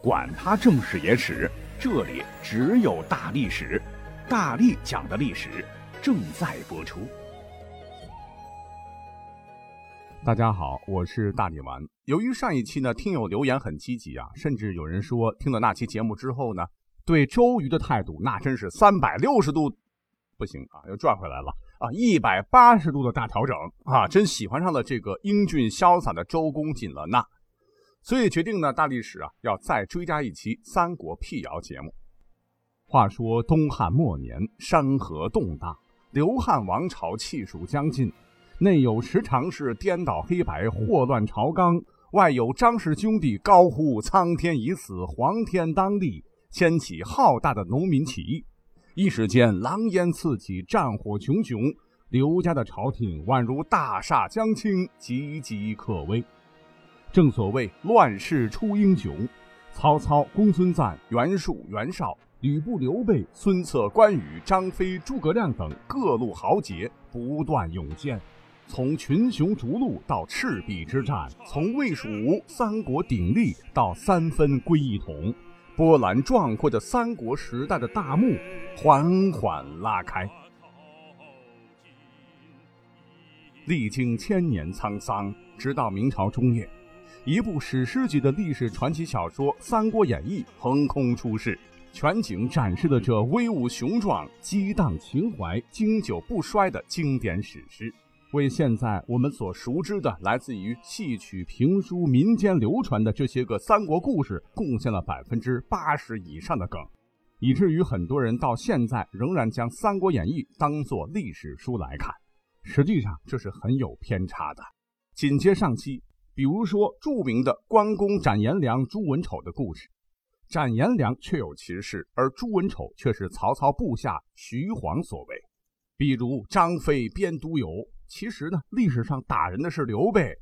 管他正史野史，这里只有大历史，大力讲的历史正在播出。大家好，我是大力丸。由于上一期呢，听友留言很积极啊，甚至有人说听了那期节目之后呢，对周瑜的态度那真是三百六十度，不行啊，又转回来了啊，一百八十度的大调整啊，真喜欢上了这个英俊潇洒的周公瑾了呢。所以决定呢，大历史啊要再追加一期三国辟谣节目。话说东汉末年，山河动荡，刘汉王朝气数将尽，内有十常侍颠倒黑白，祸乱朝纲；外有张氏兄弟高呼“苍天已死，黄天当立”，掀起浩大的农民起义。一时间，狼烟四起，战火熊熊，刘家的朝廷宛如大厦将倾，岌岌可危。正所谓乱世出英雄，曹操、公孙瓒、袁术、袁绍、吕布、刘备、孙策、关羽、张飞、诸葛亮等各路豪杰不断涌现。从群雄逐鹿到赤壁之战，从魏蜀吴三国鼎立到三分归一统，波澜壮阔的三国时代的大幕缓缓拉开。历经千年沧桑，直到明朝中叶。一部史诗级的历史传奇小说《三国演义》横空出世，全景展示了这威武雄壮、激荡情怀、经久不衰的经典史诗，为现在我们所熟知的来自于戏曲、评书、民间流传的这些个三国故事贡献了百分之八十以上的梗，以至于很多人到现在仍然将《三国演义》当作历史书来看，实际上这是很有偏差的。紧接上期。比如说，著名的关公斩颜良、诛文丑的故事，斩颜良确有其事，而诛文丑却是曹操部下徐晃所为。比如张飞编都邮，其实呢，历史上打人的是刘备。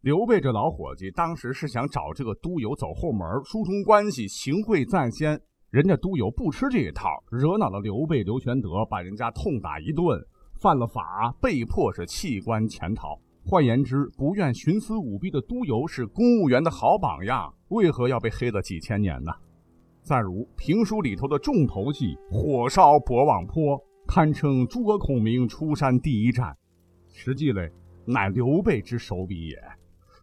刘备这老伙计当时是想找这个都邮走后门，疏通关系，行贿在先。人家都邮不吃这一套，惹恼了刘备、刘玄德，把人家痛打一顿，犯了法，被迫是弃官潜逃。换言之，不愿徇私舞弊的督邮是公务员的好榜样，为何要被黑了几千年呢？再如评书里头的重头戏“火烧博望坡”，堪称诸葛孔明出山第一战，实际嘞乃刘备之手笔也。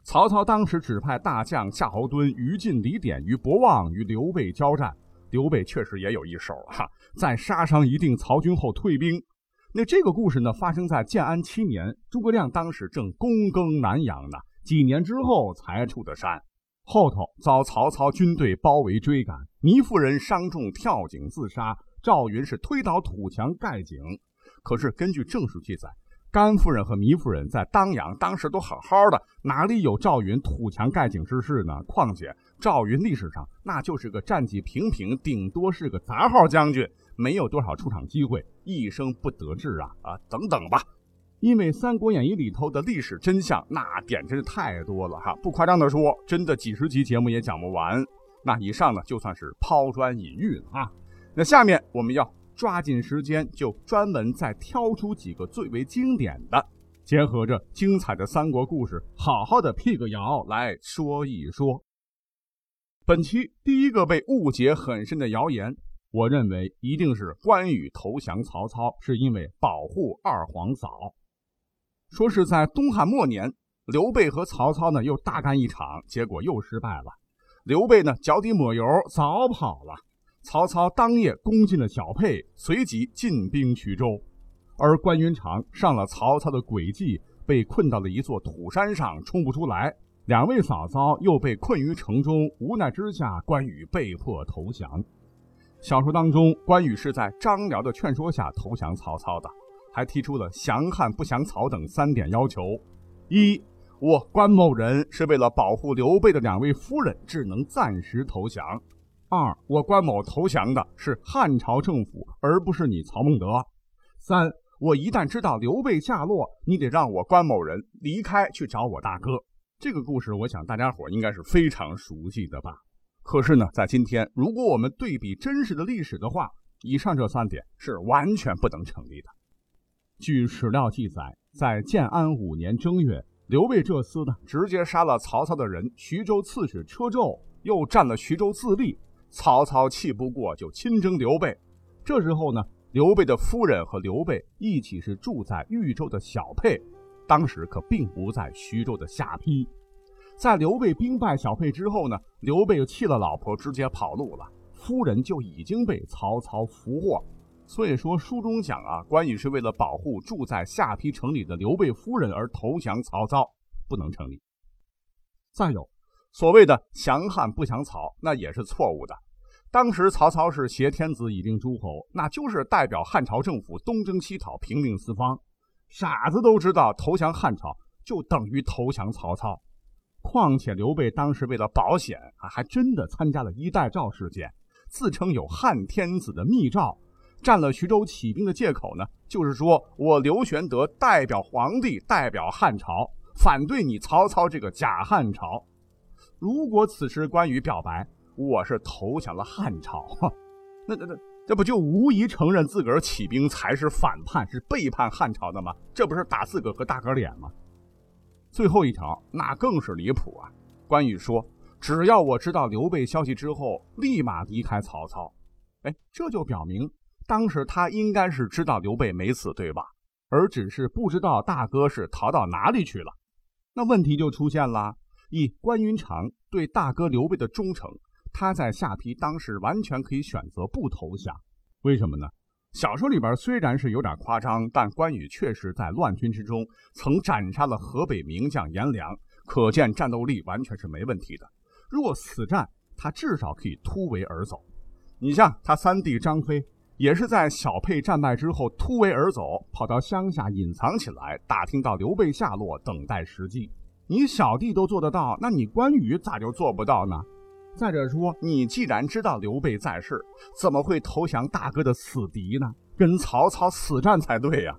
曹操当时指派大将夏侯惇、于禁、李典于博望与刘备交战，刘备确实也有一手哈，在杀伤一定曹军后退兵。那这个故事呢，发生在建安七年，诸葛亮当时正躬耕南阳呢，几年之后才出的山，后头遭曹操军队包围追赶，糜夫人伤重跳井自杀，赵云是推倒土墙盖井。可是根据正史记载，甘夫人和糜夫人在当阳当时都好好的，哪里有赵云土墙盖井之事呢？况且赵云历史上那就是个战绩平平，顶多是个杂号将军。没有多少出场机会，一生不得志啊啊等等吧，因为《三国演义》里头的历史真相那点真是太多了哈，不夸张的说，真的几十集节目也讲不完。那以上呢就算是抛砖引玉了啊。那下面我们要抓紧时间，就专门再挑出几个最为经典的，结合着精彩的三国故事，好好的辟个谣来说一说。本期第一个被误解很深的谣言。我认为一定是关羽投降曹操，是因为保护二皇嫂。说是在东汉末年，刘备和曹操呢又大干一场，结果又失败了。刘备呢脚底抹油，早跑了。曹操当夜攻进了小沛，随即进兵衢州。而关云长上了曹操的诡计，被困到了一座土山上，冲不出来。两位嫂嫂又被困于城中，无奈之下，关羽被迫投降。小说当中，关羽是在张辽的劝说下投降曹操的，还提出了降汉不降曹等三点要求：一，我关某人是为了保护刘备的两位夫人，只能暂时投降；二，我关某投降的是汉朝政府，而不是你曹孟德；三，我一旦知道刘备下落，你得让我关某人离开去找我大哥。这个故事，我想大家伙应该是非常熟悉的吧。可是呢，在今天，如果我们对比真实的历史的话，以上这三点是完全不能成立的。据史料记载，在建安五年正月，刘备这厮呢，直接杀了曹操的人徐州刺史车胄，又占了徐州自立。曹操气不过，就亲征刘备。这时候呢，刘备的夫人和刘备一起是住在豫州的小沛，当时可并不在徐州的下邳。在刘备兵败小沛之后呢，刘备弃了老婆，直接跑路了，夫人就已经被曹操俘获。所以说，书中讲啊，关羽是为了保护住在下邳城里的刘备夫人而投降曹操，不能成立。再有，所谓的降汉不降曹，那也是错误的。当时曹操是挟天子以令诸侯，那就是代表汉朝政府东征西讨，平定四方。傻子都知道，投降汉朝就等于投降曹操。况且刘备当时为了保险啊，还真的参加了一代诏事件，自称有汉天子的密诏。占了徐州起兵的借口呢，就是说我刘玄德代表皇帝，代表汉朝，反对你曹操这个假汉朝。如果此时关羽表白我是投降了汉朝，那那那这不就无疑承认自个儿起兵才是反叛，是背叛汉朝的吗？这不是打自个儿和大哥脸吗？最后一条那更是离谱啊！关羽说：“只要我知道刘备消息之后，立马离开曹操。”哎，这就表明。当时他应该是知道刘备没死，对吧？而只是不知道大哥是逃到哪里去了。那问题就出现了：以关云长对大哥刘备的忠诚，他在下邳当时完全可以选择不投降。为什么呢？小说里边虽然是有点夸张，但关羽确实在乱军之中曾斩杀了河北名将颜良，可见战斗力完全是没问题的。若死战，他至少可以突围而走。你像他三弟张飞。也是在小沛战败之后突围而走，跑到乡下隐藏起来，打听到刘备下落，等待时机。你小弟都做得到，那你关羽咋就做不到呢？再者说，你既然知道刘备在世，怎么会投降大哥的死敌呢？跟曹操死战才对呀！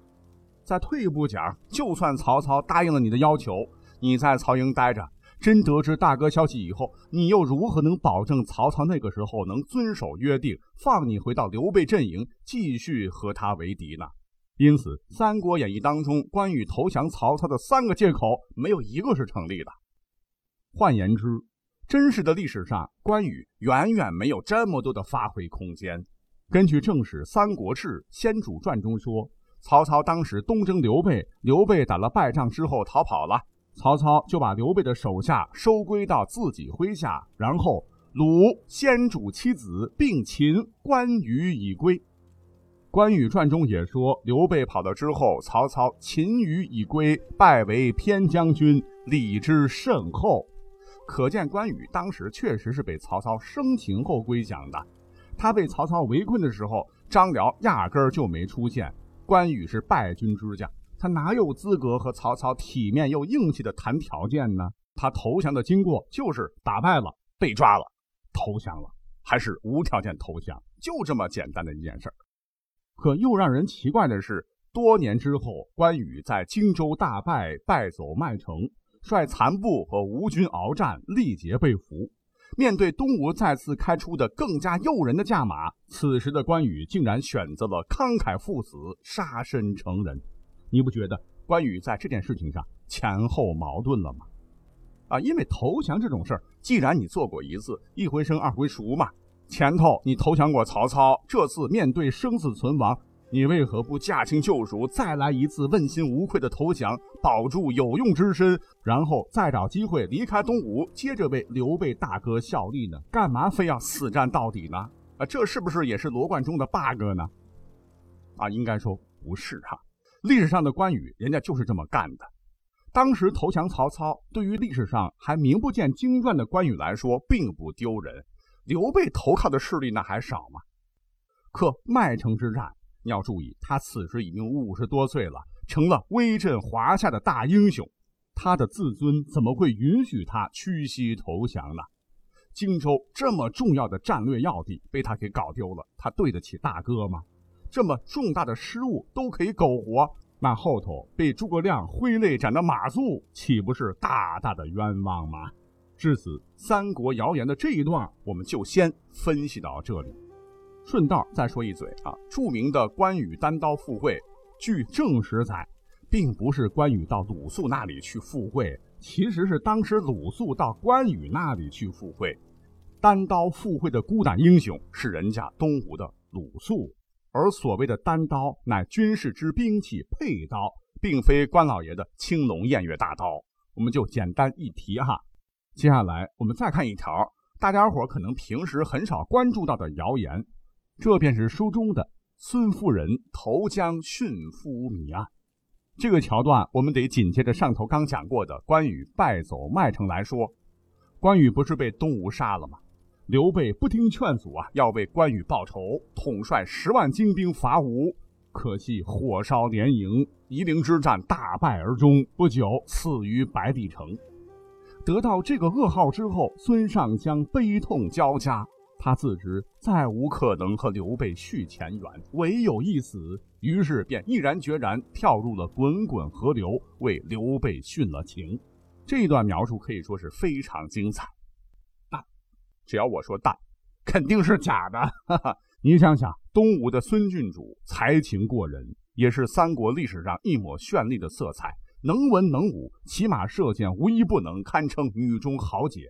再退一步讲，就算曹操答应了你的要求，你在曹营待着。真得知大哥消息以后，你又如何能保证曹操那个时候能遵守约定，放你回到刘备阵营，继续和他为敌呢？因此，《三国演义》当中关羽投降曹操的三个借口，没有一个是成立的。换言之，真实的历史上，关羽远远没有这么多的发挥空间。根据正史《三国志·先主传》中说，曹操当时东征刘备，刘备打了败仗之后逃跑了。曹操就把刘备的手下收归到自己麾下，然后虏先主妻子，并擒关羽以归。关羽传中也说，刘备跑了之后，曹操擒羽以归，拜为偏将军，礼之甚厚。可见关羽当时确实是被曹操生擒后归降的。他被曹操围困的时候，张辽压根儿就没出现。关羽是败军之将。他哪有资格和曹操体面又硬气的谈条件呢？他投降的经过就是打败了，被抓了，投降了，还是无条件投降，就这么简单的一件事儿。可又让人奇怪的是，多年之后，关羽在荆州大败，败走麦城，率残部和吴军鏖战，力竭被俘。面对东吴再次开出的更加诱人的价码，此时的关羽竟然选择了慷慨赴死，杀身成仁。你不觉得关羽在这件事情上前后矛盾了吗？啊，因为投降这种事儿，既然你做过一次，一回生二回熟嘛。前头你投降过曹操，这次面对生死存亡，你为何不驾轻就熟，再来一次问心无愧的投降，保住有用之身，然后再找机会离开东吴，接着为刘备大哥效力呢？干嘛非要死战到底呢？啊，这是不是也是罗贯中的 bug 呢？啊，应该说不是哈。历史上的关羽，人家就是这么干的。当时投降曹操，对于历史上还名不见经传的关羽来说，并不丢人。刘备投靠的势力那还少吗？可麦城之战，你要注意，他此时已经五十多岁了，成了威震华夏的大英雄。他的自尊怎么会允许他屈膝投降呢？荆州这么重要的战略要地被他给搞丢了，他对得起大哥吗？这么重大的失误都可以苟活，那后头被诸葛亮挥泪斩的马谡，岂不是大大的冤枉吗？至此，三国谣言的这一段，我们就先分析到这里。顺道再说一嘴啊，著名的关羽单刀赴会，据正史载，并不是关羽到鲁肃那里去赴会，其实是当时鲁肃到关羽那里去赴会。单刀赴会的孤胆英雄是人家东吴的鲁肃，而所谓的单刀乃军事之兵器佩刀，并非关老爷的青龙偃月大刀。我们就简单一提哈。接下来我们再看一条大家伙可能平时很少关注到的谣言，这便是书中的孙夫人投江殉夫谜案。这个桥段我们得紧接着上头刚讲过的关羽败走麦城来说。关羽不是被东吴杀了吗？刘备不听劝阻啊，要为关羽报仇，统帅十万精兵伐吴。可惜火烧连营，夷陵之战大败而终，不久死于白帝城。得到这个噩耗之后，孙尚香悲痛交加，他自知再无可能和刘备续前缘，唯有一死，于是便毅然决然跳入了滚滚河流，为刘备殉了情。这段描述可以说是非常精彩。但只要我说“但”，肯定是假的。哈哈，你想想，东吴的孙郡主才情过人，也是三国历史上一抹绚丽的色彩，能文能武，骑马射箭无一不能，堪称女中豪杰。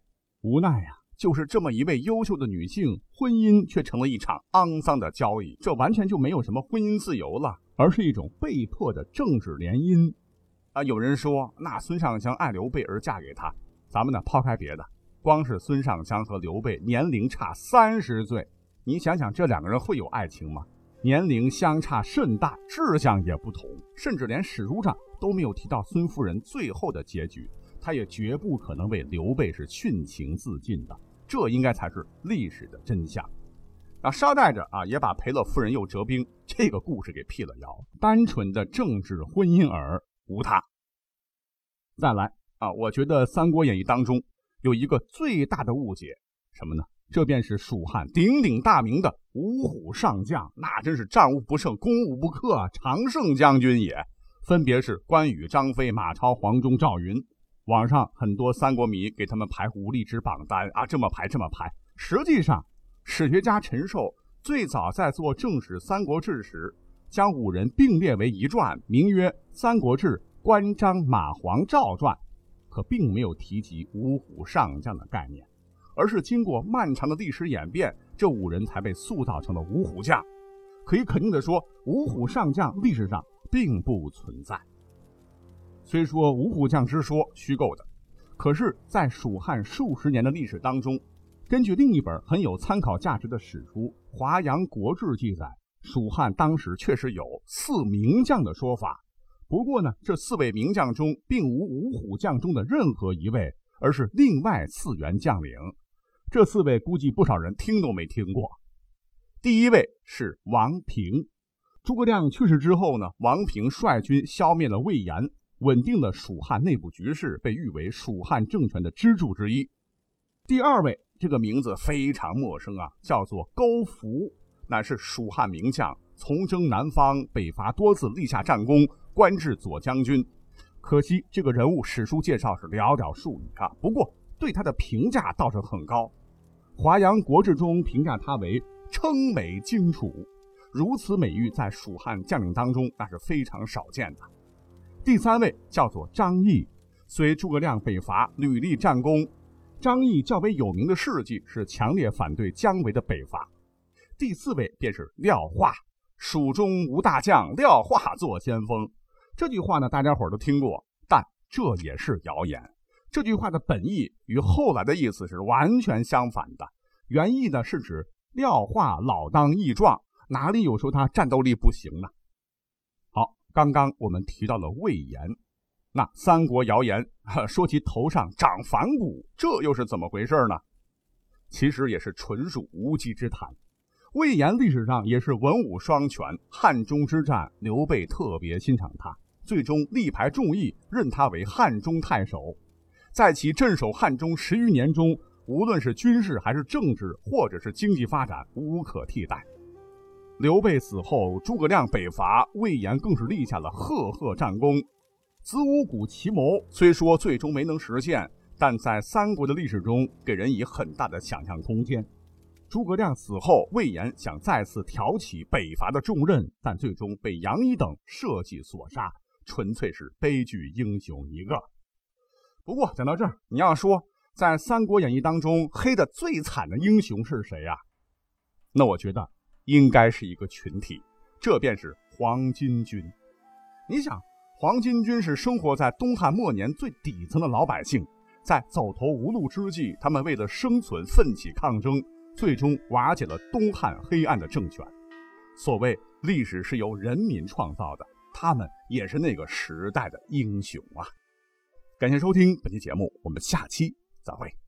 无奈呀，就是这么一位优秀的女性，婚姻却成了一场肮脏的交易。这完全就没有什么婚姻自由了，而是一种被迫的政治联姻。啊，有人说，那孙尚香爱刘备而嫁给他，咱们呢抛开别的。光是孙尚香和刘备年龄差三十岁，你想想这两个人会有爱情吗？年龄相差甚大，志向也不同，甚至连史书上都没有提到孙夫人最后的结局，她也绝不可能为刘备是殉情自尽的，这应该才是历史的真相。啊，捎带着啊，也把赔了夫人又折兵这个故事给辟了谣，单纯的政治婚姻耳无他。再来啊，我觉得《三国演义》当中。有一个最大的误解，什么呢？这便是蜀汉鼎鼎大名的五虎上将，那真是战无不胜、攻无不克啊！常胜将军也，分别是关羽、张飞、马超、黄忠、赵云。网上很多三国迷给他们排武力值榜单啊，这么排这么排。实际上，史学家陈寿最早在做正史《三国志》时，将五人并列为一传，名曰《三国志关张马黄赵传》。可并没有提及五虎上将的概念，而是经过漫长的历史演变，这五人才被塑造成了五虎将。可以肯定的说，五虎上将历史上并不存在。虽说五虎将之说虚构的，可是，在蜀汉数十年的历史当中，根据另一本很有参考价值的史书《华阳国志》记载，蜀汉当时确实有四名将的说法。不过呢，这四位名将中并无五虎将中的任何一位，而是另外四员将领。这四位估计不少人听都没听过。第一位是王平。诸葛亮去世之后呢，王平率军消灭了魏延，稳定了蜀汉内部局势，被誉为蜀汉政权的支柱之一。第二位，这个名字非常陌生啊，叫做勾福，乃是蜀汉名将，从征南方、北伐多次，立下战功。官至左将军，可惜这个人物史书介绍是寥寥数语啊。不过对他的评价倒是很高，《华阳国志》中评价他为称美荆楚，如此美誉在蜀汉将领当中那是非常少见的。第三位叫做张翼，随诸葛亮北伐屡立战功，张翼较为有名的事迹是强烈反对姜维的北伐。第四位便是廖化，蜀中无大将，廖化做先锋。这句话呢，大家伙都听过，但这也是谣言。这句话的本意与后来的意思是完全相反的。原意呢是指廖化老当益壮，哪里有说他战斗力不行呢？刚刚我们提到了魏延，那三国谣言 说其头上长反骨，这又是怎么回事呢？其实也是纯属无稽之谈。魏延历史上也是文武双全，汉中之战，刘备特别欣赏他。最终力排众议，任他为汉中太守。在其镇守汉中十余年中，无论是军事还是政治，或者是经济发展，无可替代。刘备死后，诸葛亮北伐，魏延更是立下了赫赫战功。子午谷奇谋虽说最终没能实现，但在三国的历史中，给人以很大的想象空间。诸葛亮死后，魏延想再次挑起北伐的重任，但最终被杨仪等设计所杀。纯粹是悲剧英雄一个。不过讲到这儿，你要说在《三国演义》当中黑的最惨的英雄是谁呀？那我觉得应该是一个群体，这便是黄巾军。你想，黄巾军是生活在东汉末年最底层的老百姓，在走投无路之际，他们为了生存奋起抗争，最终瓦解了东汉黑暗的政权。所谓历史是由人民创造的，他们也是那个时代的英雄啊！感谢收听本期节目，我们下期再会。